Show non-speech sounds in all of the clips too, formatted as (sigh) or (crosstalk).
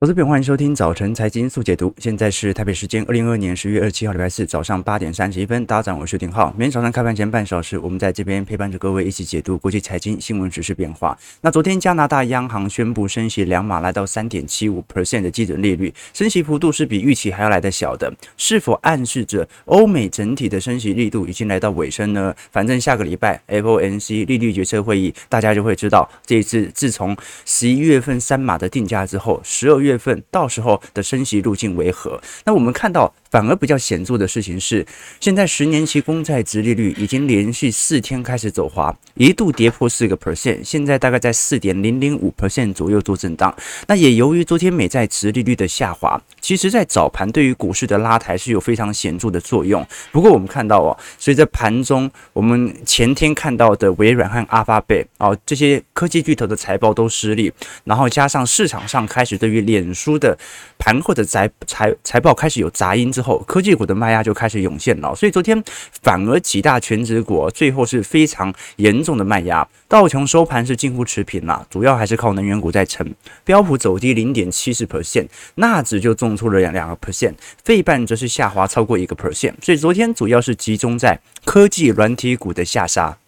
投资朋友，欢迎收听早晨财经速解读。现在是台北时间二零二二年十月二十七号礼拜四早上八点三十一分。大家好，我是丁浩。每天早上开盘前半小时，我们在这边陪伴着各位一起解读国际财经新闻、时事变化。那昨天加拿大央行宣布升息两码，来到三点七五 percent 的基准利率，升息幅度是比预期还要来得小的，是否暗示着欧美整体的升息力度已经来到尾声呢？反正下个礼拜 FOMC 利率决策会议，大家就会知道这一次自从十一月份三码的定价之后，十二月月份到时候。的升息路径为何？那我们看到。反而比较显著的事情是，现在十年期公债殖利率已经连续四天开始走滑，一度跌破四个 percent，现在大概在四点零零五 percent 左右做震荡。那也由于昨天美债殖利率的下滑，其实在早盘对于股市的拉抬是有非常显著的作用。不过我们看到哦，随着盘中我们前天看到的微软和阿发贝哦这些科技巨头的财报都失利，然后加上市场上开始对于脸书的盘后的财财财报开始有杂音。之后，科技股的卖压就开始涌现了，所以昨天反而几大全值股最后是非常严重的卖压。道琼收盘是近乎持平了，主要还是靠能源股在撑。标普走低零点七四 percent，纳指就重挫了两两个 percent，费半则是下滑超过一个 percent。所以昨天主要是集中在科技软体股的下杀。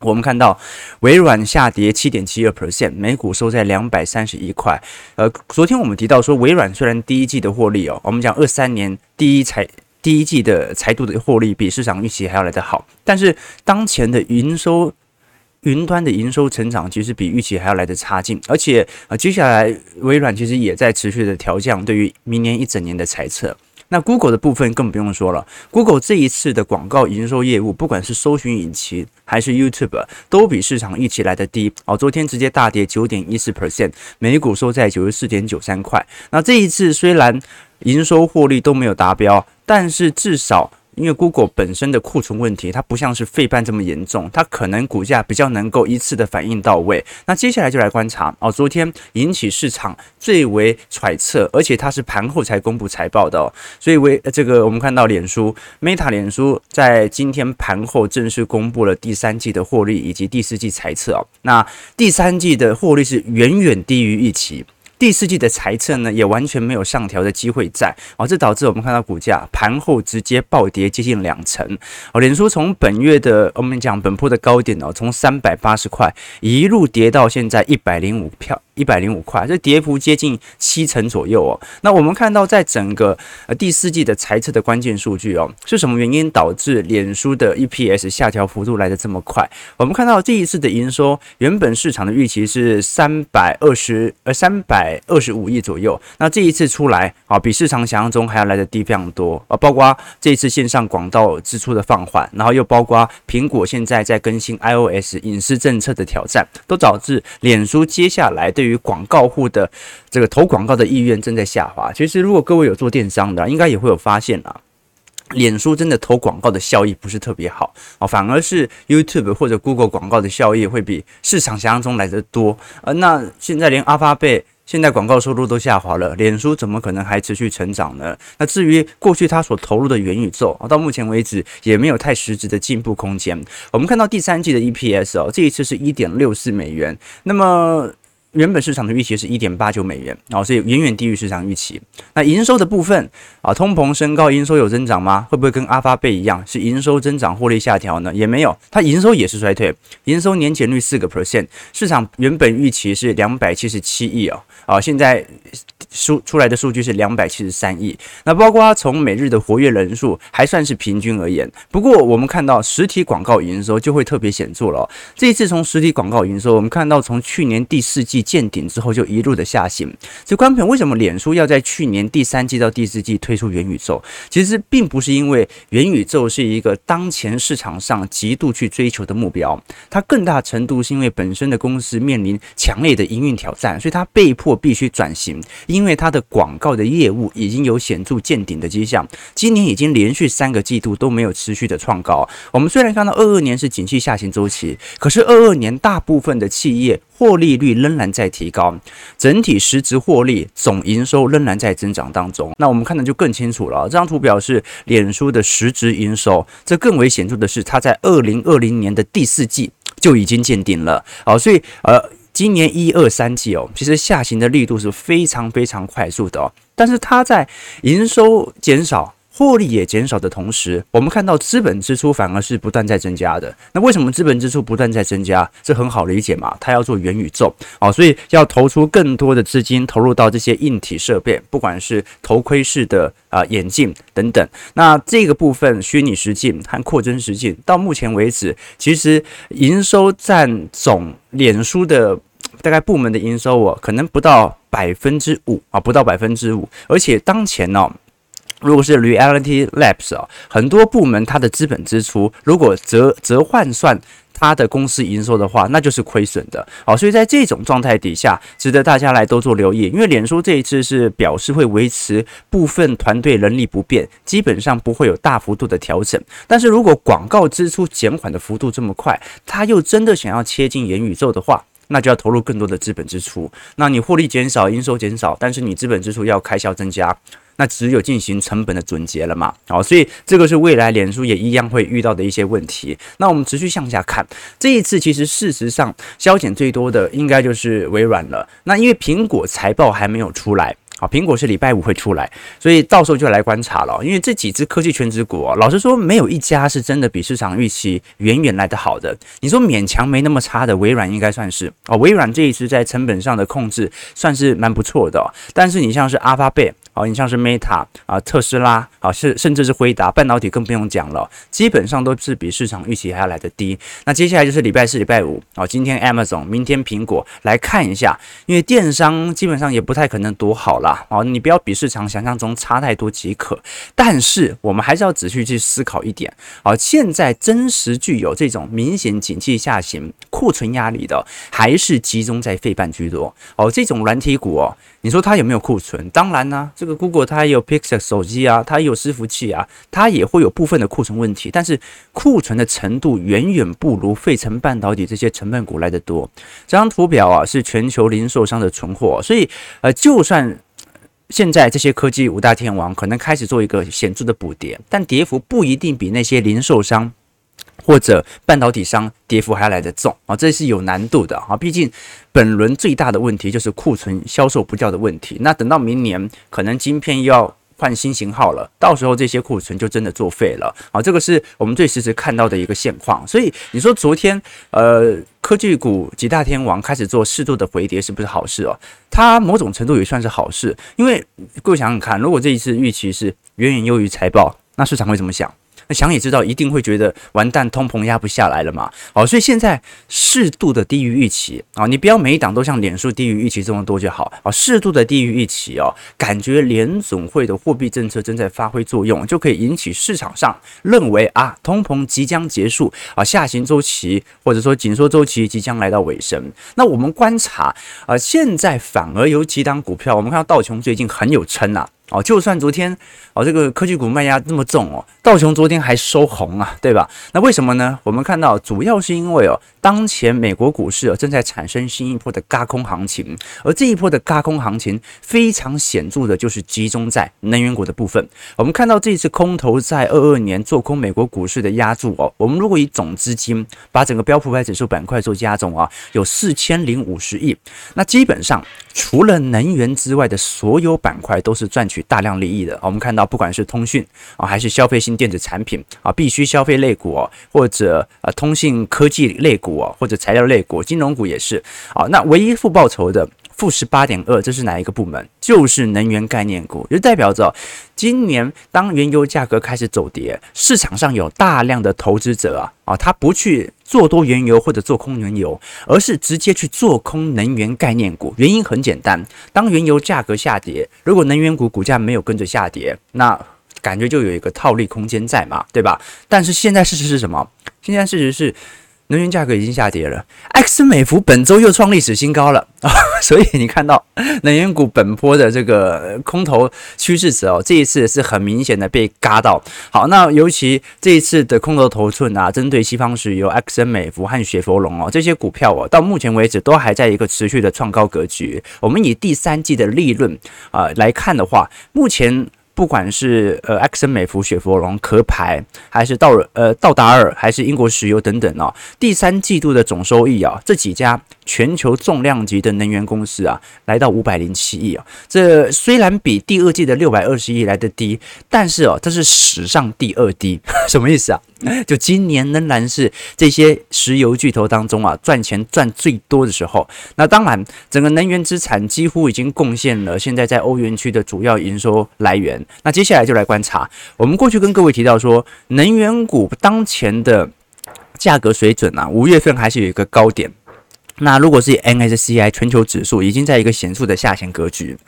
我们看到微软下跌七点七二 percent，每股收在两百三十一块。呃，昨天我们提到说，微软虽然第一季的获利哦，我们讲二三年第一财第一季的财度的获利比市场预期还要来得好，但是当前的营收云端的营收成长其实比预期还要来得差劲，而且呃，接下来微软其实也在持续的调降对于明年一整年的财测。那 Google 的部分更不用说了，Google 这一次的广告营收业务，不管是搜寻引擎还是 YouTube，都比市场预期来的低哦。昨天直接大跌九点一四 percent，每股收在九十四点九三块。那这一次虽然营收获利都没有达标，但是至少。因为 Google 本身的库存问题，它不像是费半这么严重，它可能股价比较能够一次的反应到位。那接下来就来观察哦，昨天引起市场最为揣测，而且它是盘后才公布财报的哦，所以为这个我们看到脸书 Meta 脸书在今天盘后正式公布了第三季的获利以及第四季财测哦，那第三季的获利是远远低于预期。第四季的财测呢，也完全没有上调的机会在哦，这导致我们看到股价盘后直接暴跌接近两成哦。脸书从本月的我们讲本波的高点哦，从三百八十块一路跌到现在一百零五票。一百零五块，这跌幅接近七成左右哦。那我们看到，在整个呃第四季的财测的关键数据哦，是什么原因导致脸书的 EPS 下调幅度来得这么快？我们看到这一次的营收，原本市场的预期是三百二十呃三百二十五亿左右，那这一次出来啊，比市场想象中还要来得低非常多啊。包括这一次线上广告支出的放缓，然后又包括苹果现在在更新 iOS 隐私政策的挑战，都导致脸书接下来对对于广告户的这个投广告的意愿正在下滑。其实，如果各位有做电商的，应该也会有发现啊，脸书真的投广告的效益不是特别好啊，反而是 YouTube 或者 Google 广告的效益会比市场想象中来得多。呃，那现在连阿发贝现在广告收入都下滑了，脸书怎么可能还持续成长呢？那至于过去他所投入的元宇宙啊，到目前为止也没有太实质的进步空间。我们看到第三季的 EPS 哦，这一次是一点六四美元，那么。原本市场的预期是一点八九美元，然后所以远远低于市场预期。那营收的部分啊，通膨升高，营收有增长吗？会不会跟阿发贝一样，是营收增长，获利下调呢？也没有，它营收也是衰退，营收年减率四个 percent，市场原本预期是两百七十七亿哦，啊，现在数出来的数据是两百七十三亿。那包括它从每日的活跃人数还算是平均而言，不过我们看到实体广告营收就会特别显著了。这一次从实体广告营收，我们看到从去年第四季。见顶之后就一路的下行，所以观众朋友，为什么脸书要在去年第三季到第四季推出元宇宙？其实并不是因为元宇宙是一个当前市场上极度去追求的目标，它更大程度是因为本身的公司面临强烈的营运挑战，所以它被迫必须转型，因为它的广告的业务已经有显著见顶的迹象，今年已经连续三个季度都没有持续的创高。我们虽然看到二二年是景气下行周期，可是二二年大部分的企业。获利率仍然在提高，整体实质获利总营收仍然在增长当中。那我们看的就更清楚了。这张图表示脸书的实质营收，这更为显著的是，它在二零二零年的第四季就已经见顶了。好，所以呃。今年一二三季哦，其实下行的力度是非常非常快速的哦，但是它在营收减少。获利也减少的同时，我们看到资本支出反而是不断在增加的。那为什么资本支出不断在增加？这很好理解嘛，它要做元宇宙啊，所以要投出更多的资金投入到这些硬体设备，不管是头盔式的啊眼镜等等。那这个部分虚拟实境和扩增实境，到目前为止，其实营收占总脸书的大概部门的营收哦，可能不到百分之五啊，不到百分之五，而且当前呢、如果是 Reality Labs 啊，很多部门它的资本支出，如果折折换算它的公司营收的话，那就是亏损的。好，所以在这种状态底下，值得大家来多做留意。因为脸书这一次是表示会维持部分团队人力不变，基本上不会有大幅度的调整。但是如果广告支出减缓的幅度这么快，他又真的想要切进元宇宙的话，那就要投入更多的资本支出。那你获利减少，营收减少，但是你资本支出要开销增加。那只有进行成本的总结了嘛？好，所以这个是未来脸书也一样会遇到的一些问题。那我们持续向下看，这一次其实事实上削减最多的应该就是微软了。那因为苹果财报还没有出来，好，苹果是礼拜五会出来，所以到时候就来观察了。因为这几只科技全职股，老实说没有一家是真的比市场预期远远来的好的。你说勉强没那么差的微软应该算是哦，微软这一次在成本上的控制算是蛮不错的。但是你像是阿发贝。好，你像是 Meta 啊，特斯拉啊，是甚至是辉达半导体更不用讲了，基本上都是比市场预期还要来得低。那接下来就是礼拜四、礼拜五啊，今天 Amazon，明天苹果，来看一下，因为电商基本上也不太可能多好啦。啊，你不要比市场想象中差太多即可。但是我们还是要仔细去思考一点啊，现在真实具有这种明显景气下行、库存压力的，还是集中在费半居多。哦，这种软体股哦。你说它有没有库存？当然呢、这个 Google 它也有 Pixel 手机啊，它也有伺服器啊，它也会有部分的库存问题，但是库存的程度远远不如费城半导体这些成分股来的多。这张图表啊是全球零售商的存货，所以呃，就算现在这些科技五大天王可能开始做一个显著的补跌，但跌幅不一定比那些零售商。或者半导体商跌幅还要来得重啊，这是有难度的啊。毕竟本轮最大的问题就是库存销售不掉的问题。那等到明年，可能晶片又要换新型号了，到时候这些库存就真的作废了啊。这个是我们最实时看到的一个现况。所以你说昨天呃科技股几大天王开始做适度的回跌，是不是好事哦？它某种程度也算是好事，因为各位想想看，如果这一次预期是远远优于财报，那市场会怎么想？那想也知道，一定会觉得完蛋，通膨压不下来了嘛。好，所以现在适度的低于预期啊，你不要每一档都像脸书低于预期这么多就好啊。适度的低于预期哦，感觉联总会的货币政策正在发挥作用，就可以引起市场上认为啊，通膨即将结束啊，下行周期或者说紧缩周期即将来到尾声。那我们观察啊，现在反而有几档股票，我们看到道琼最近很有撑啊。哦，就算昨天哦，这个科技股卖压那么重哦，道琼昨天还收红啊，对吧？那为什么呢？我们看到主要是因为哦，当前美国股市哦正在产生新一波的轧空行情，而这一波的轧空行情非常显著的就是集中在能源股的部分。我们看到这次空头在二二年做空美国股市的压注哦，我们如果以总资金把整个标普五百指数板块做加总啊，有四千零五十亿，那基本上除了能源之外的所有板块都是赚取大量利益的，我们看到不管是通讯啊，还是消费性电子产品啊，必须消费类股哦，或者呃通信科技类股哦，或者材料类股、金融股也是啊。那唯一负报酬的。负十八点二，这是哪一个部门？就是能源概念股，就代表着今年当原油价格开始走跌，市场上有大量的投资者啊啊，他不去做多原油或者做空原油，而是直接去做空能源概念股。原因很简单，当原油价格下跌，如果能源股股价没有跟着下跌，那感觉就有一个套利空间在嘛，对吧？但是现在事实是什么？现在事实是。能源价格已经下跌了，埃克森美孚本周又创历史新高了啊！(laughs) 所以你看到能源股本波的这个空头趋势值哦，这一次是很明显的被嘎到。好，那尤其这一次的空头头寸啊，针对西方石油、埃克森美孚和雪佛龙哦这些股票哦，到目前为止都还在一个持续的创高格局。我们以第三季的利润啊来看的话，目前。不管是呃埃克森美孚、雪佛龙、壳牌，还是道呃道达尔，还是英国石油等等哦，第三季度的总收益啊，这几家全球重量级的能源公司啊，来到五百零七亿啊。这虽然比第二季的六百二十亿来的低，但是哦，这是史上第二低，(laughs) 什么意思啊？(laughs) 就今年仍然是这些石油巨头当中啊赚钱赚最多的时候。那当然，整个能源资产几乎已经贡献了现在在欧元区的主要营收来源。那接下来就来观察，我们过去跟各位提到说，能源股当前的价格水准啊，五月份还是有一个高点。那如果是 N S C I 全球指数，已经在一个显著的下行格局。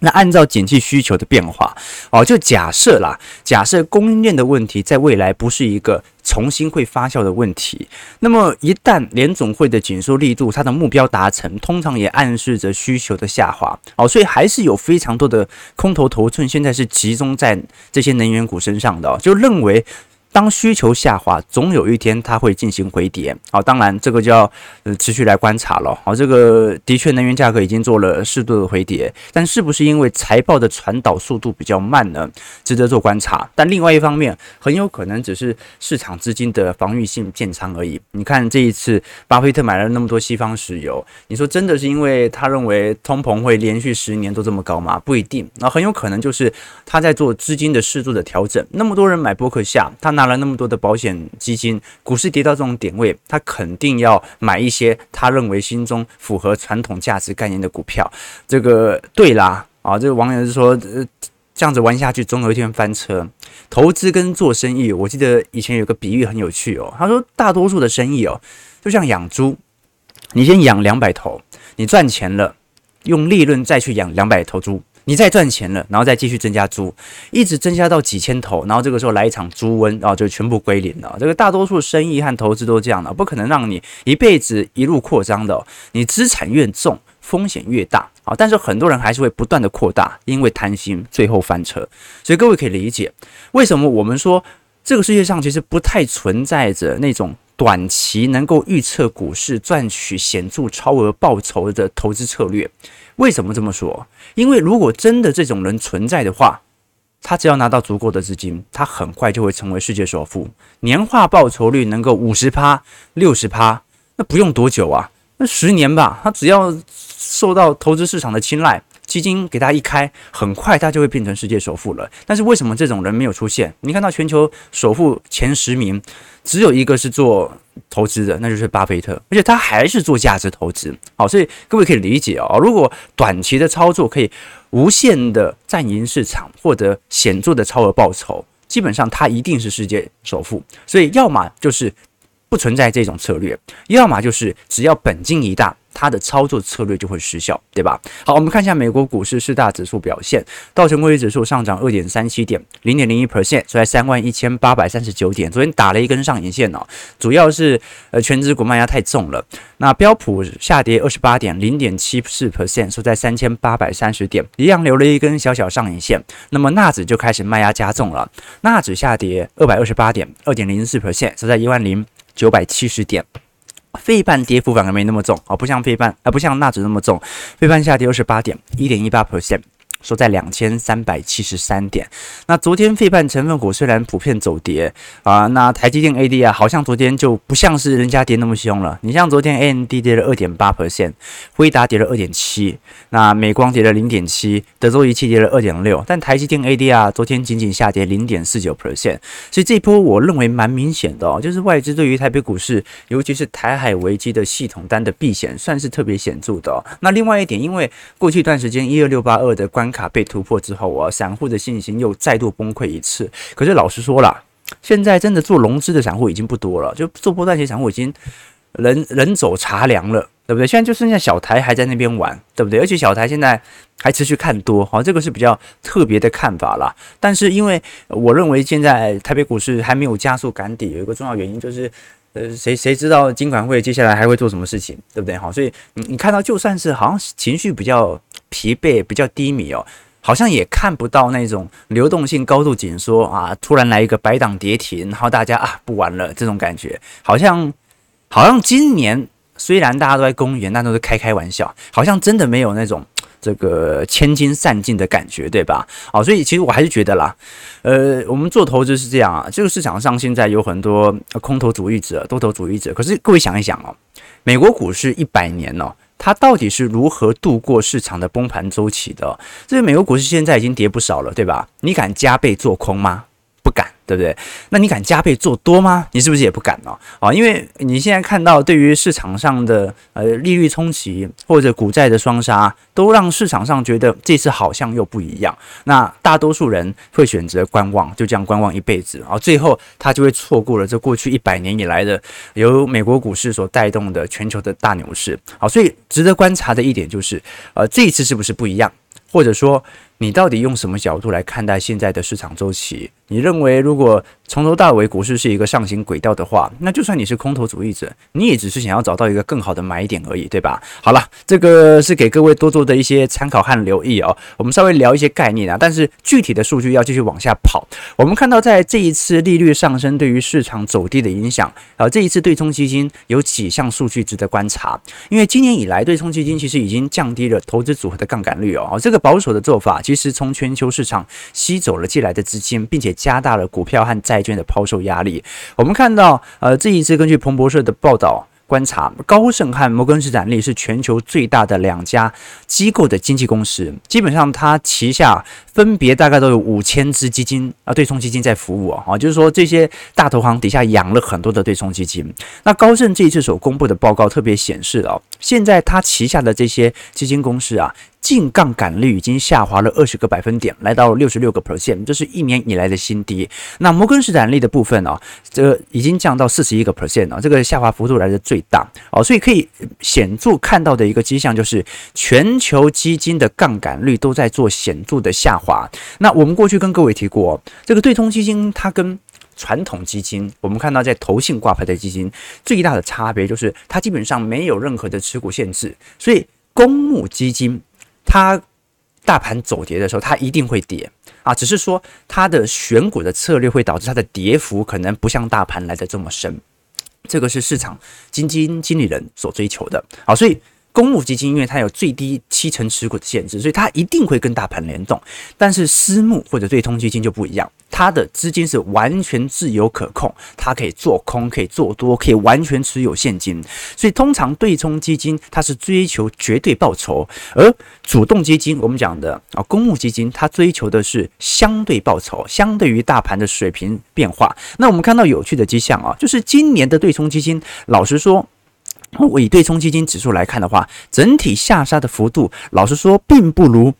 那按照景气需求的变化，哦，就假设啦，假设供应链的问题在未来不是一个重新会发酵的问题，那么一旦联总会的紧缩力度它的目标达成，通常也暗示着需求的下滑，哦，所以还是有非常多的空头头寸，现在是集中在这些能源股身上的，就认为。当需求下滑，总有一天它会进行回跌。好，当然这个就要呃持续来观察了。好，这个的确能源价格已经做了适度的回跌，但是不是因为财报的传导速度比较慢呢？值得做观察。但另外一方面，很有可能只是市场资金的防御性建仓而已。你看这一次，巴菲特买了那么多西方石油，你说真的是因为他认为通膨会连续十年都这么高吗？不一定。那很有可能就是他在做资金的适度的调整。那么多人买波克夏，他拿了那么多的保险基金，股市跌到这种点位，他肯定要买一些他认为心中符合传统价值概念的股票。这个对啦，啊，这个网友是说，呃，这样子玩下去，总有一天翻车。投资跟做生意，我记得以前有个比喻很有趣哦，他说大多数的生意哦，就像养猪，你先养两百头，你赚钱了，用利润再去养两百头猪。你再赚钱了，然后再继续增加猪，一直增加到几千头，然后这个时候来一场猪瘟，然后就全部归零了。这个大多数生意和投资都这样的，不可能让你一辈子一路扩张的。你资产越重，风险越大啊！但是很多人还是会不断的扩大，因为贪心，最后翻车。所以各位可以理解，为什么我们说这个世界上其实不太存在着那种短期能够预测股市赚取显著超额报酬的投资策略。为什么这么说？因为如果真的这种人存在的话，他只要拿到足够的资金，他很快就会成为世界首富，年化报酬率能够五十趴、六十趴，那不用多久啊，那十年吧，他只要受到投资市场的青睐。基金给他一开，很快他就会变成世界首富了。但是为什么这种人没有出现？你看到全球首富前十名，只有一个是做投资的，那就是巴菲特，而且他还是做价值投资。好，所以各位可以理解哦，如果短期的操作可以无限的占赢市场，获得显著的超额报酬，基本上他一定是世界首富。所以要么就是不存在这种策略，要么就是只要本金一大。(laughs) 它的操作策略就会失效，对吧？好，我们看一下美国股市四大指数表现。道琼工业指数上涨二点三七点，零点零一 percent，收在三万一千八百三十九点。昨天打了一根上影线哦，主要是呃全指股卖压太重了。那标普下跌二十八点，零点七四 percent，收在三千八百三十点，一样留了一根小小上影线。那么纳指就开始卖压加重了，纳指下跌二百二十八点，二点零四 percent，收在一万零九百七十点。费半跌幅反而没那么重啊，不像费半，啊不像纳指那么重，费半下跌二十八点，一点一八 percent。收在两千三百七十三点。那昨天费半成分股虽然普遍走跌啊，那台积电 AD 啊，好像昨天就不像是人家跌那么凶了。你像昨天 AMD 跌了二点八 percent，辉达跌了二点七，那美光跌了零点七，德州仪器跌了二点六，但台积电 AD 啊，昨天仅仅下跌零点四九 percent。所以这一波我认为蛮明显的哦，就是外资对于台北股市，尤其是台海危机的系统单的避险，算是特别显著的哦。那另外一点，因为过去一段时间一二六八二的关卡被突破之后啊，散户的信心又再度崩溃一次。可是老实说了，现在真的做融资的散户已经不多了，就做波段型散户已经人人走茶凉了，对不对？现在就剩下小台还在那边玩，对不对？而且小台现在还持续看多，好，这个是比较特别的看法啦。但是因为我认为现在台北股市还没有加速赶底，有一个重要原因就是，呃，谁谁知道金管会接下来还会做什么事情，对不对？好，所以你你看到就算是好像情绪比较。疲惫比较低迷哦，好像也看不到那种流动性高度紧缩啊，突然来一个百档跌停，然后大家啊不玩了这种感觉，好像好像今年虽然大家都在公园，但都是开开玩笑，好像真的没有那种这个千金散尽的感觉，对吧？好，所以其实我还是觉得啦，呃，我们做投资是这样啊，这个市场上现在有很多空头主义者、多头主义者，可是各位想一想哦，美国股市一百年哦，它到底是如何度过市场的崩盘周期的？这个美国股市现在已经跌不少了，对吧？你敢加倍做空吗？对不对？那你敢加倍做多吗？你是不是也不敢呢？啊，因为你现在看到对于市场上的呃利率冲击或者股债的双杀，都让市场上觉得这次好像又不一样。那大多数人会选择观望，就这样观望一辈子，啊最后他就会错过了这过去一百年以来的由美国股市所带动的全球的大牛市。好，所以值得观察的一点就是，呃，这一次是不是不一样？或者说，你到底用什么角度来看待现在的市场周期？你认为，如果从头到尾股市是一个上行轨道的话，那就算你是空头主义者，你也只是想要找到一个更好的买点而已，对吧？好了，这个是给各位多做的一些参考和留意哦。我们稍微聊一些概念啊，但是具体的数据要继续往下跑。我们看到，在这一次利率上升对于市场走低的影响啊，这一次对冲基金有几项数据值得观察。因为今年以来，对冲基金其实已经降低了投资组合的杠杆率哦。这个保守的做法，其实从全球市场吸走了借来的资金，并且加大了股票和债券的抛售压力。我们看到，呃，这一次根据彭博社的报道观察，高盛和摩根士丹利是全球最大的两家机构的经纪公司，基本上它旗下分别大概都有五千只基金啊，对冲基金在服务啊，就是说这些大投行底下养了很多的对冲基金。那高盛这一次所公布的报告特别显示哦，现在它旗下的这些基金公司啊。净杠杆率已经下滑了二十个百分点，来到六十六个 percent，这是一年以来的新低。那摩根士丹利的部分呢、哦，这已经降到四十一个 percent 啊，这个下滑幅度来的最大哦，所以可以显著看到的一个迹象就是，全球基金的杠杆率都在做显著的下滑。那我们过去跟各位提过，这个对冲基金它跟传统基金，我们看到在投信挂牌的基金最大的差别就是，它基本上没有任何的持股限制，所以公募基金。它大盘走跌的时候，它一定会跌啊，只是说它的选股的策略会导致它的跌幅可能不像大盘来的这么深，这个是市场基金经理人所追求的。好，所以公募基金因为它有最低七成持股的限制，所以它一定会跟大盘联动。但是私募或者对冲基金就不一样。它的资金是完全自由可控，它可以做空，可以做多，可以完全持有现金。所以通常对冲基金它是追求绝对报酬，而主动基金我们讲的啊公募基金它追求的是相对报酬，相对于大盘的水平变化。那我们看到有趣的迹象啊，就是今年的对冲基金，老实说，我以对冲基金指数来看的话，整体下杀的幅度，老实说并不如。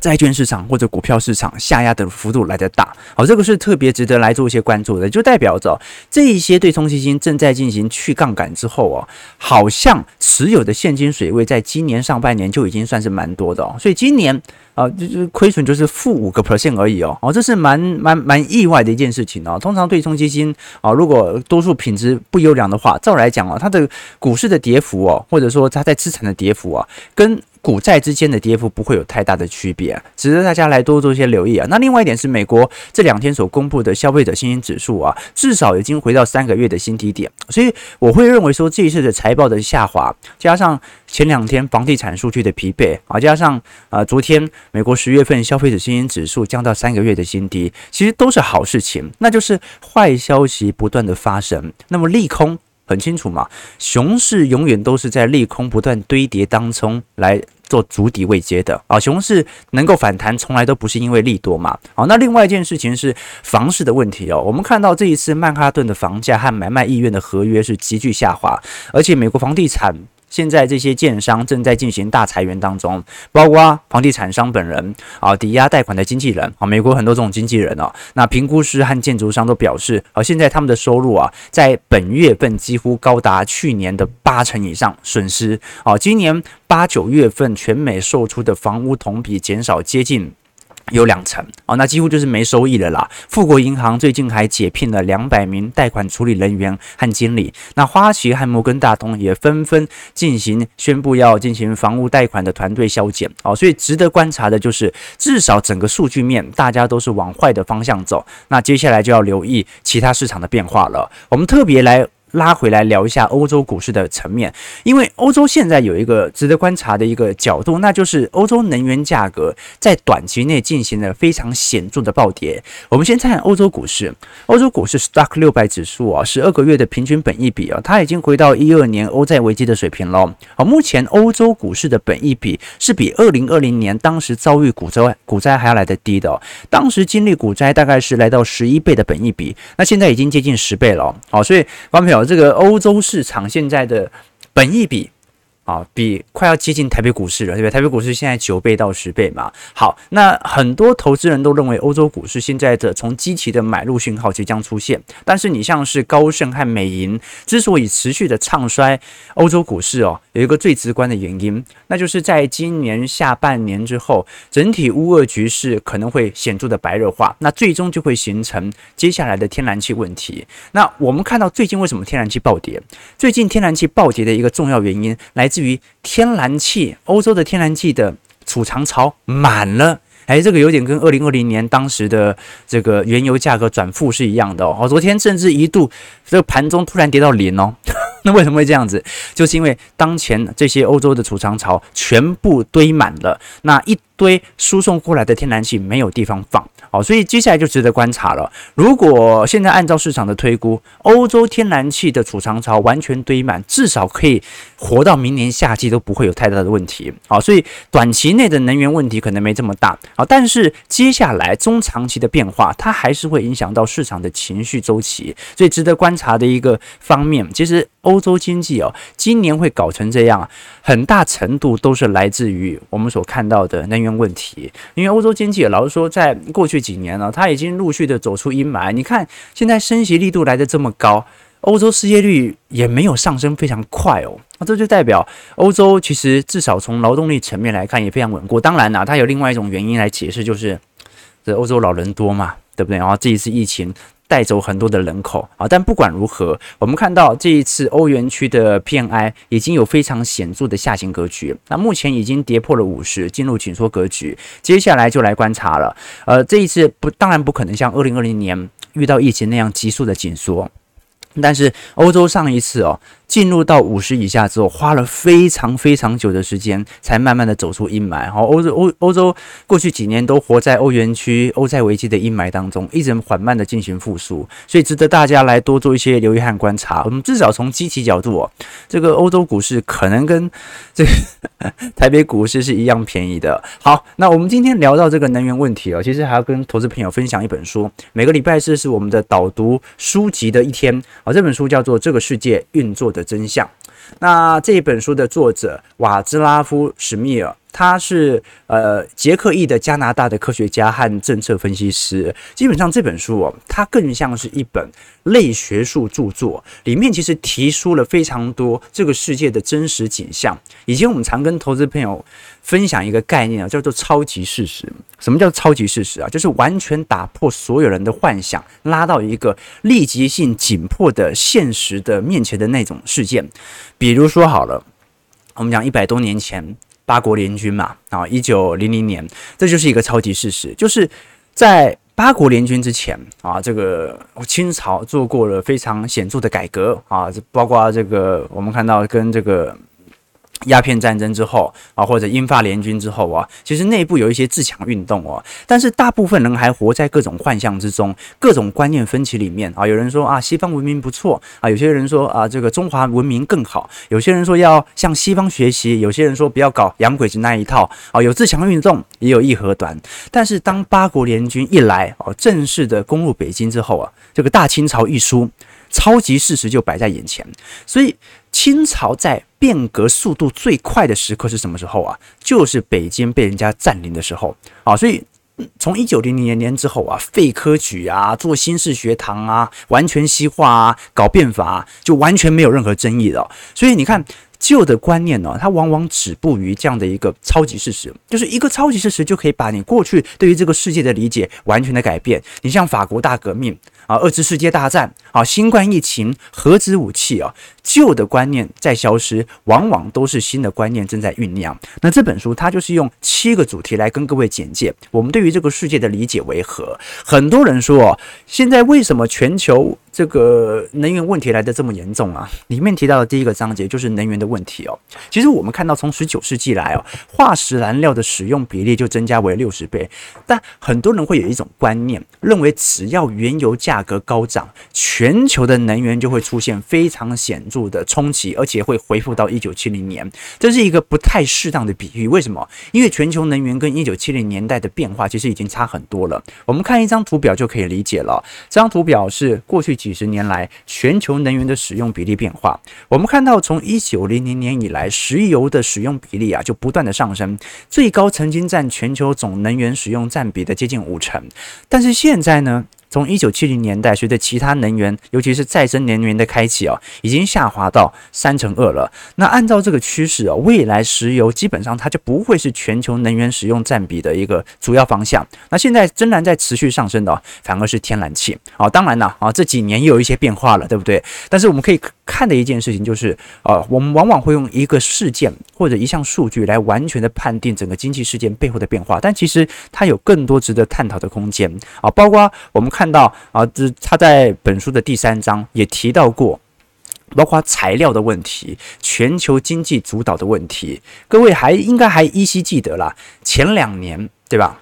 债券市场或者股票市场下压的幅度来得大，好，这个是特别值得来做一些关注的，就代表着这一些对冲基金正在进行去杠杆之后哦，好像持有的现金水位在今年上半年就已经算是蛮多的哦，所以今年啊，就是亏损就是负五个 percent 而已哦，哦，这是蛮蛮蛮意外的一件事情哦。通常对冲基金啊，如果多数品质不优良的话，照来讲哦，它的股市的跌幅哦，或者说它在资产的跌幅啊，跟股债之间的跌幅不会有太大的区别啊，值得大家来多做一些留意啊。那另外一点是，美国这两天所公布的消费者信心指数啊，至少已经回到三个月的新低点，所以我会认为说，这一次的财报的下滑，加上前两天房地产数据的疲惫啊，加上啊昨天美国十月份消费者信心指数降到三个月的新低，其实都是好事情，那就是坏消息不断的发生，那么利空。很清楚嘛，熊市永远都是在利空不断堆叠当中来做足底未接的啊。熊市能够反弹，从来都不是因为利多嘛。好，那另外一件事情是房市的问题哦。我们看到这一次曼哈顿的房价和买卖意愿的合约是急剧下滑，而且美国房地产。现在这些建商正在进行大裁员当中，包括房地产商本人啊，抵押贷款的经纪人啊，美国很多这种经纪人哦，那评估师和建筑商都表示，啊，现在他们的收入啊，在本月份几乎高达去年的八成以上损失啊，今年八九月份全美售出的房屋同比减少接近。有两成哦，那几乎就是没收益了啦。富国银行最近还解聘了两百名贷款处理人员和经理。那花旗和摩根大通也纷纷进行宣布要进行房屋贷款的团队削减哦。所以值得观察的就是，至少整个数据面大家都是往坏的方向走。那接下来就要留意其他市场的变化了。我们特别来。拉回来聊一下欧洲股市的层面，因为欧洲现在有一个值得观察的一个角度，那就是欧洲能源价格在短期内进行了非常显著的暴跌。我们先看欧洲股市，欧洲股市 Stock 六百指数啊，十二个月的平均本益比啊，它已经回到一二年欧债危机的水平了。好，目前欧洲股市的本益比是比二零二零年当时遭遇股灾股灾还要来得低的，当时经历股灾大概是来到十一倍的本益比，那现在已经接近十倍了。好，所以观众朋友。这个欧洲市场现在的本益比。啊，比快要接近台北股市了，对不对？台北股市现在九倍到十倍嘛。好，那很多投资人都认为欧洲股市现在的从积极的买入讯号即将出现，但是你像是高盛和美银之所以持续的唱衰欧洲股市哦，有一个最直观的原因，那就是在今年下半年之后，整体乌俄局势可能会显著的白热化，那最终就会形成接下来的天然气问题。那我们看到最近为什么天然气暴跌？最近天然气暴跌的一个重要原因来自。至于天然气，欧洲的天然气的储藏槽满了，哎，这个有点跟二零二零年当时的这个原油价格转负是一样的哦。昨天甚至一度这个盘中突然跌到零哦，(laughs) 那为什么会这样子？就是因为当前这些欧洲的储藏槽全部堆满了，那一堆输送过来的天然气没有地方放。好，所以接下来就值得观察了。如果现在按照市场的推估，欧洲天然气的储藏槽完全堆满，至少可以活到明年夏季都不会有太大的问题。好，所以短期内的能源问题可能没这么大。好，但是接下来中长期的变化，它还是会影响到市场的情绪周期。所以值得观察的一个方面，其实欧洲经济哦，今年会搞成这样，很大程度都是来自于我们所看到的能源问题。因为欧洲经济老实说，在过去几年了，它已经陆续的走出阴霾。你看，现在升息力度来得这么高，欧洲失业率也没有上升非常快哦。那这就代表欧洲其实至少从劳动力层面来看也非常稳固。当然啦，它有另外一种原因来解释，就是这欧洲老人多嘛，对不对？然后这一次疫情。带走很多的人口啊，但不管如何，我们看到这一次欧元区的 PMI 已经有非常显著的下行格局，那目前已经跌破了五十，进入紧缩格局。接下来就来观察了，呃，这一次不，当然不可能像二零二零年遇到疫情那样急速的紧缩，但是欧洲上一次哦。进入到五十以下之后，花了非常非常久的时间，才慢慢的走出阴霾。好，欧洲欧欧洲过去几年都活在欧元区欧债危机的阴霾当中，一直缓慢的进行复苏，所以值得大家来多做一些留意和观察。我们至少从基期角度哦，这个欧洲股市可能跟这个 (laughs) 台北股市是一样便宜的。好，那我们今天聊到这个能源问题哦，其实还要跟投资朋友分享一本书。每个礼拜四是我们的导读书籍的一天啊，这本书叫做《这个世界运作的》的真相。那这本书的作者瓦兹拉夫·史密尔。他是呃捷克裔的加拿大的科学家和政策分析师。基本上这本书哦，它更像是一本类学术著作，里面其实提出了非常多这个世界的真实景象。以前我们常跟投资朋友分享一个概念啊，叫做超级事实。什么叫超级事实啊？就是完全打破所有人的幻想，拉到一个立即性紧迫的现实的面前的那种事件。比如说好了，我们讲一百多年前。八国联军嘛，啊，一九零零年，这就是一个超级事实，就是在八国联军之前啊，这个清朝做过了非常显著的改革啊，这包括这个我们看到跟这个。鸦片战争之后啊，或者英法联军之后啊，其实内部有一些自强运动哦，但是大部分人还活在各种幻象之中，各种观念分歧里面啊。有人说啊，西方文明不错啊，有些人说啊，这个中华文明更好，有些人说要向西方学习，有些人说不要搞洋鬼子那一套啊。有自强运动，也有义和团，但是当八国联军一来哦，正式的攻入北京之后啊，这个大清朝一输，超级事实就摆在眼前，所以。清朝在变革速度最快的时刻是什么时候啊？就是北京被人家占领的时候啊！所以从一九零零年之后啊，废科举啊，做新式学堂啊，完全西化啊，搞变法啊，就完全没有任何争议了。所以你看。旧的观念呢，它往往止步于这样的一个超级事实，就是一个超级事实就可以把你过去对于这个世界的理解完全的改变。你像法国大革命啊，二次世界大战啊，新冠疫情，核子武器啊，旧的观念在消失，往往都是新的观念正在酝酿。那这本书它就是用七个主题来跟各位简介我们对于这个世界的理解为何。很多人说，现在为什么全球这个能源问题来的这么严重啊？里面提到的第一个章节就是能源的问题哦。其实我们看到从十九世纪来哦，化石燃料的使用比例就增加为六十倍。但很多人会有一种观念，认为只要原油价格高涨，全球的能源就会出现非常显著的冲击，而且会恢复到一九七零年。这是一个不太适当的比喻。为什么？因为全球能源跟一九七零年代的变化其实已经差很多了。我们看一张图表就可以理解了。这张图表是过去几。几十年来，全球能源的使用比例变化，我们看到从一九零零年以来，石油的使用比例啊就不断的上升，最高曾经占全球总能源使用占比的接近五成，但是现在呢？从一九七零年代，随着其他能源，尤其是再生能源的开启啊，已经下滑到三成二了。那按照这个趋势啊，未来石油基本上它就不会是全球能源使用占比的一个主要方向。那现在仍然在持续上升的，反而是天然气啊。当然了啊，这几年又有一些变化了，对不对？但是我们可以看的一件事情就是啊，我们往往会用一个事件或者一项数据来完全的判定整个经济事件背后的变化，但其实它有更多值得探讨的空间啊，包括我们。看到啊，这他在本书的第三章也提到过，包括材料的问题、全球经济主导的问题。各位还应该还依稀记得啦，前两年对吧？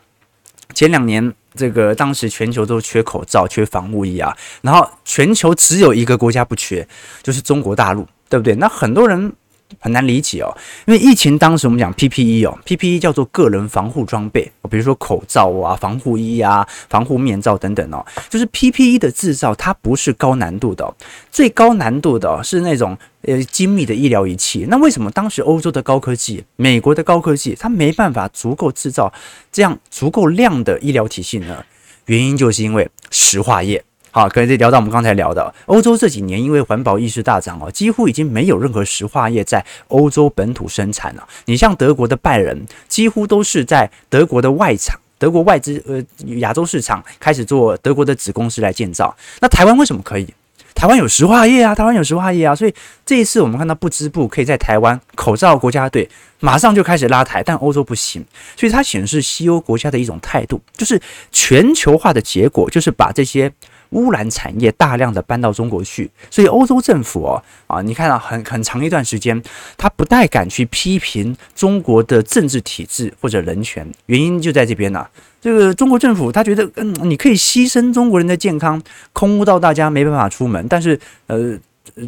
前两年这个当时全球都缺口罩、缺防护衣啊，然后全球只有一个国家不缺，就是中国大陆，对不对？那很多人。很难理解哦，因为疫情当时我们讲 PPE 哦，PPE 叫做个人防护装备，比如说口罩啊、防护衣啊、防护面罩等等哦，就是 PPE 的制造它不是高难度的，最高难度的是那种呃精密的医疗仪器。那为什么当时欧洲的高科技、美国的高科技它没办法足够制造这样足够量的医疗体系呢？原因就是因为石化业。好，可以聊到我们刚才聊的欧洲这几年，因为环保意识大涨哦，几乎已经没有任何石化业在欧洲本土生产了。你像德国的拜仁，几乎都是在德国的外厂、德国外资呃亚洲市场开始做德国的子公司来建造。那台湾为什么可以？台湾有石化业啊，台湾有石化业啊，所以这一次我们看到不织布可以在台湾口罩国家队马上就开始拉抬，但欧洲不行，所以它显示西欧国家的一种态度，就是全球化的结果，就是把这些。污染产业大量的搬到中国去，所以欧洲政府哦啊，你看到很很长一段时间，他不太敢去批评中国的政治体制或者人权，原因就在这边呢。这个中国政府他觉得，嗯，你可以牺牲中国人的健康，空污到大家没办法出门，但是呃。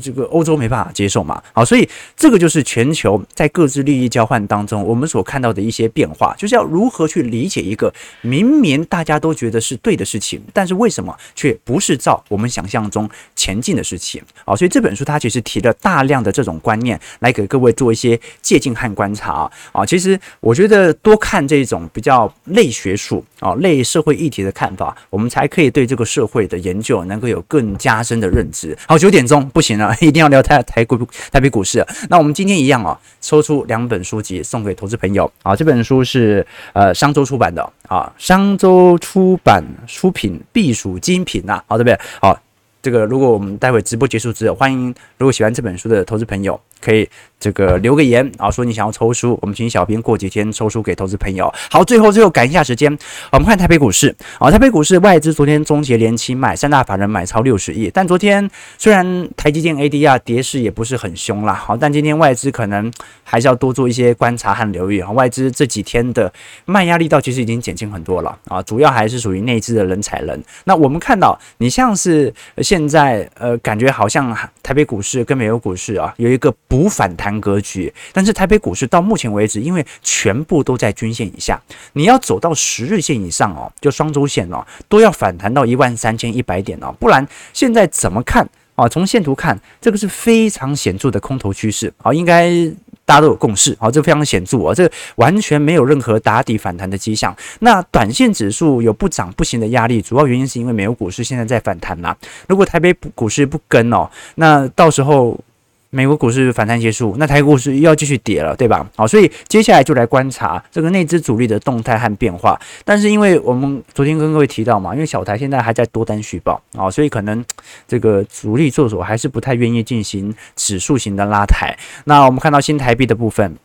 这个欧洲没办法接受嘛，好，所以这个就是全球在各自利益交换当中，我们所看到的一些变化，就是要如何去理解一个明明大家都觉得是对的事情，但是为什么却不是照我们想象中前进的事情？好，所以这本书它其实提了大量的这种观念来给各位做一些借鉴和观察啊。啊，其实我觉得多看这种比较类学术啊、类社会议题的看法，我们才可以对这个社会的研究能够有更加深的认知。好，九点钟不行。行了 (laughs) 一定要聊台台股台北股市。那我们今天一样啊，抽出两本书籍送给投资朋友啊。这本书是呃商周出版的啊，商周出版出品必属精品呐，好对不对？好，这个如果我们待会直播结束之后，欢迎如果喜欢这本书的投资朋友可以。这个留个言啊，说你想要抽书，我们请小编过几天抽书给投资朋友。好，最后最后赶一下时间，我们看台北股市啊，台北股市外资昨天终结连期卖，三大法人买超六十亿，但昨天虽然台积电 ADR 跌势也不是很凶啦，好，但今天外资可能还是要多做一些观察和留意啊。外资这几天的卖压力道其实已经减轻很多了啊，主要还是属于内资的人踩人。那我们看到你像是现在呃，感觉好像台北股市跟美国股市啊有一个补反弹。格局，但是台北股市到目前为止，因为全部都在均线以下，你要走到十日线以上哦，就双周线哦，都要反弹到一万三千一百点哦，不然现在怎么看啊？从线图看，这个是非常显著的空头趋势啊，应该大家都有共识啊，这非常显著啊，这完全没有任何打底反弹的迹象。那短线指数有不涨不行的压力，主要原因是因为美国股市现在在反弹啦。如果台北股市不跟哦，那到时候。美国股市反弹结束，那台股市又要继续跌了，对吧？好，所以接下来就来观察这个内资主力的动态和变化。但是因为我们昨天跟各位提到嘛，因为小台现在还在多单续报啊，所以可能这个主力做手还是不太愿意进行指数型的拉抬。那我们看到新台币的部分。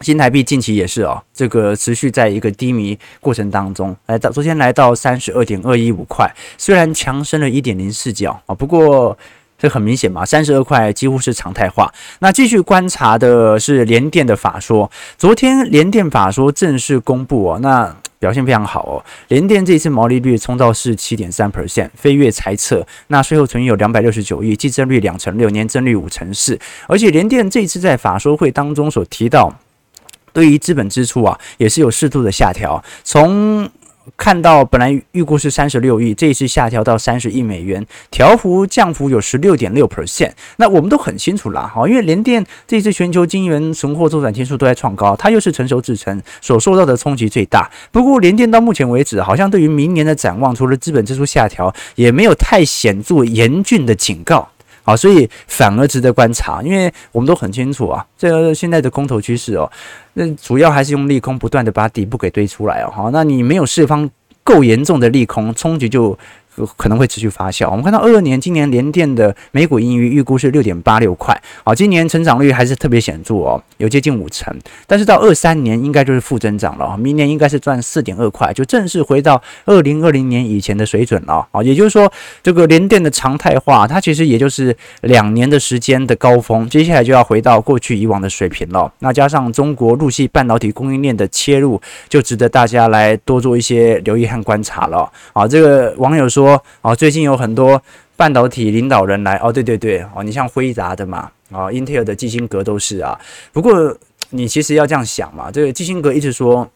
新台币近期也是哦，这个持续在一个低迷过程当中，来到昨天来到三十二点二一五块，虽然强升了一点零四角啊，不过这很明显嘛，三十二块几乎是常态化。那继续观察的是联电的法说，昨天联电法说正式公布哦，那表现非常好哦，联电这次毛利率冲到四十七点三 percent，飞跃猜测。那税后存有两百六十九亿，季增率两成六，年增率五成四，而且联电这次在法说会当中所提到。对于资本支出啊，也是有适度的下调。从看到本来预估是三十六亿，这一次下调到三十亿美元，调幅降幅有十六点六 percent。那我们都很清楚啦，哈，因为联电这次全球晶圆存货周转天数都在创高，它又是成熟制程，所受到的冲击最大。不过联电到目前为止，好像对于明年的展望，除了资本支出下调，也没有太显著严峻的警告。好，所以反而值得观察，因为我们都很清楚啊，这个现在的空头趋势哦，那主要还是用利空不断的把底部给堆出来哦，好，那你没有释放够严重的利空冲击就。可能会持续发酵。我们看到二二年今年联电的每股盈余预估是六点八六块，好，今年成长率还是特别显著哦，有接近五成。但是到二三年应该就是负增长了，明年应该是赚四点二块，就正式回到二零二零年以前的水准了啊。也就是说，这个联电的常态化，它其实也就是两年的时间的高峰，接下来就要回到过去以往的水平了。那加上中国陆续半导体供应链的切入，就值得大家来多做一些留意和观察了。啊，这个网友说。哦，最近有很多半导体领导人来哦，对对对，哦，你像辉达的嘛，哦，英特尔的基辛格都是啊。不过你其实要这样想嘛，这个基辛格一直说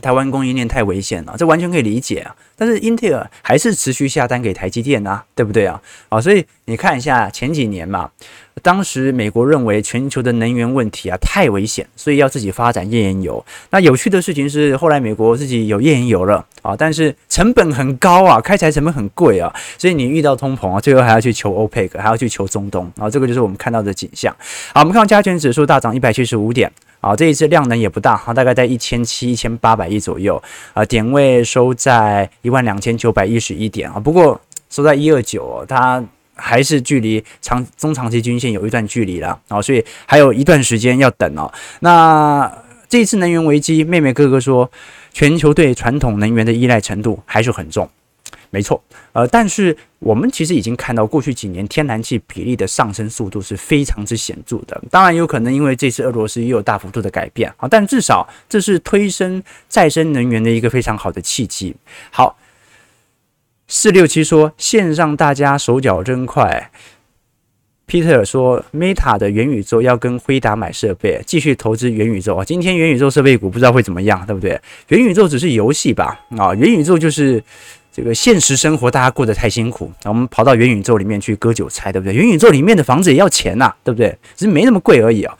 台湾供应链太危险了，这完全可以理解啊。但是英特尔还是持续下单给台积电啊，对不对啊？啊，所以你看一下前几年嘛。当时美国认为全球的能源问题啊太危险，所以要自己发展页岩油。那有趣的事情是，后来美国自己有页岩油了啊，但是成本很高啊，开采成本很贵啊，所以你遇到通膨啊，最后还要去求欧佩克，还要去求中东啊，这个就是我们看到的景象。好，我们看到加权指数大涨一百七十五点啊，这一次量能也不大哈，大概在一千七、一千八百亿左右啊，点位收在一万两千九百一十一点啊，不过收在一二九，它。还是距离长中长期均线有一段距离了啊，所以还有一段时间要等哦。那这一次能源危机，妹妹哥哥说，全球对传统能源的依赖程度还是很重，没错。呃，但是我们其实已经看到，过去几年天然气比例的上升速度是非常之显著的。当然，有可能因为这次俄罗斯也有大幅度的改变啊，但至少这是推升再生能源的一个非常好的契机。好。四六七说线上大家手脚真快。Peter 说 Meta 的元宇宙要跟辉达买设备，继续投资元宇宙啊。今天元宇宙设备股不知道会怎么样，对不对？元宇宙只是游戏吧？啊，元宇宙就是这个现实生活大家过得太辛苦，那我们跑到元宇宙里面去割韭菜，对不对？元宇宙里面的房子也要钱呐，对不对？只是没那么贵而已啊。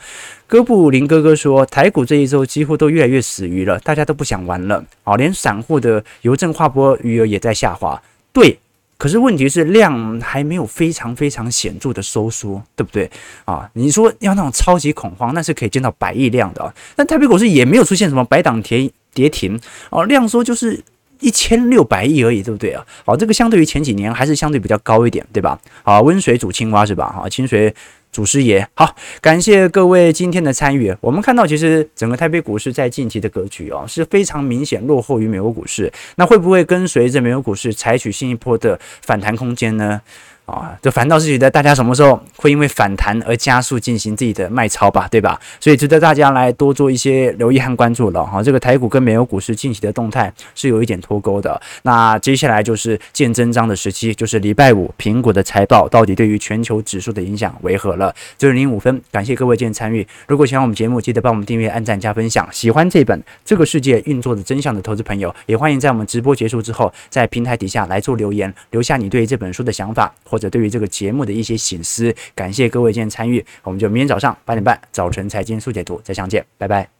哥布林哥哥说，台股这一周几乎都越来越死鱼了，大家都不想玩了啊，连散户的邮政划拨余额也在下滑。对，可是问题是量还没有非常非常显著的收缩，对不对啊？你说要那种超级恐慌，那是可以见到百亿量的啊。但台北股市也没有出现什么百档跌跌停哦，量缩就是一千六百亿而已，对不对啊？好，这个相对于前几年还是相对比较高一点，对吧？好，温水煮青蛙是吧？好，清水。祖师爷，好，感谢各位今天的参与。我们看到，其实整个台北股市在近期的格局啊，是非常明显落后于美国股市。那会不会跟随着美国股市采取新一波的反弹空间呢？啊，这反倒是觉得大家什么时候会因为反弹而加速进行自己的卖超吧，对吧？所以值得大家来多做一些留意和关注了哈。这个台股跟美国股市近期的动态是有一点脱钩的。那接下来就是见真章的时期，就是礼拜五苹果的财报到底对于全球指数的影响为何了？九点零五分，感谢各位今天参与。如果喜欢我们节目，记得帮我们订阅、按赞、加分享。喜欢这本《这个世界运作的真相》的投资朋友，也欢迎在我们直播结束之后，在平台底下来做留言，留下你对这本书的想法或。或者对于这个节目的一些醒思，感谢各位今天参与，我们就明天早上八点半早晨财经速解读再相见，拜拜。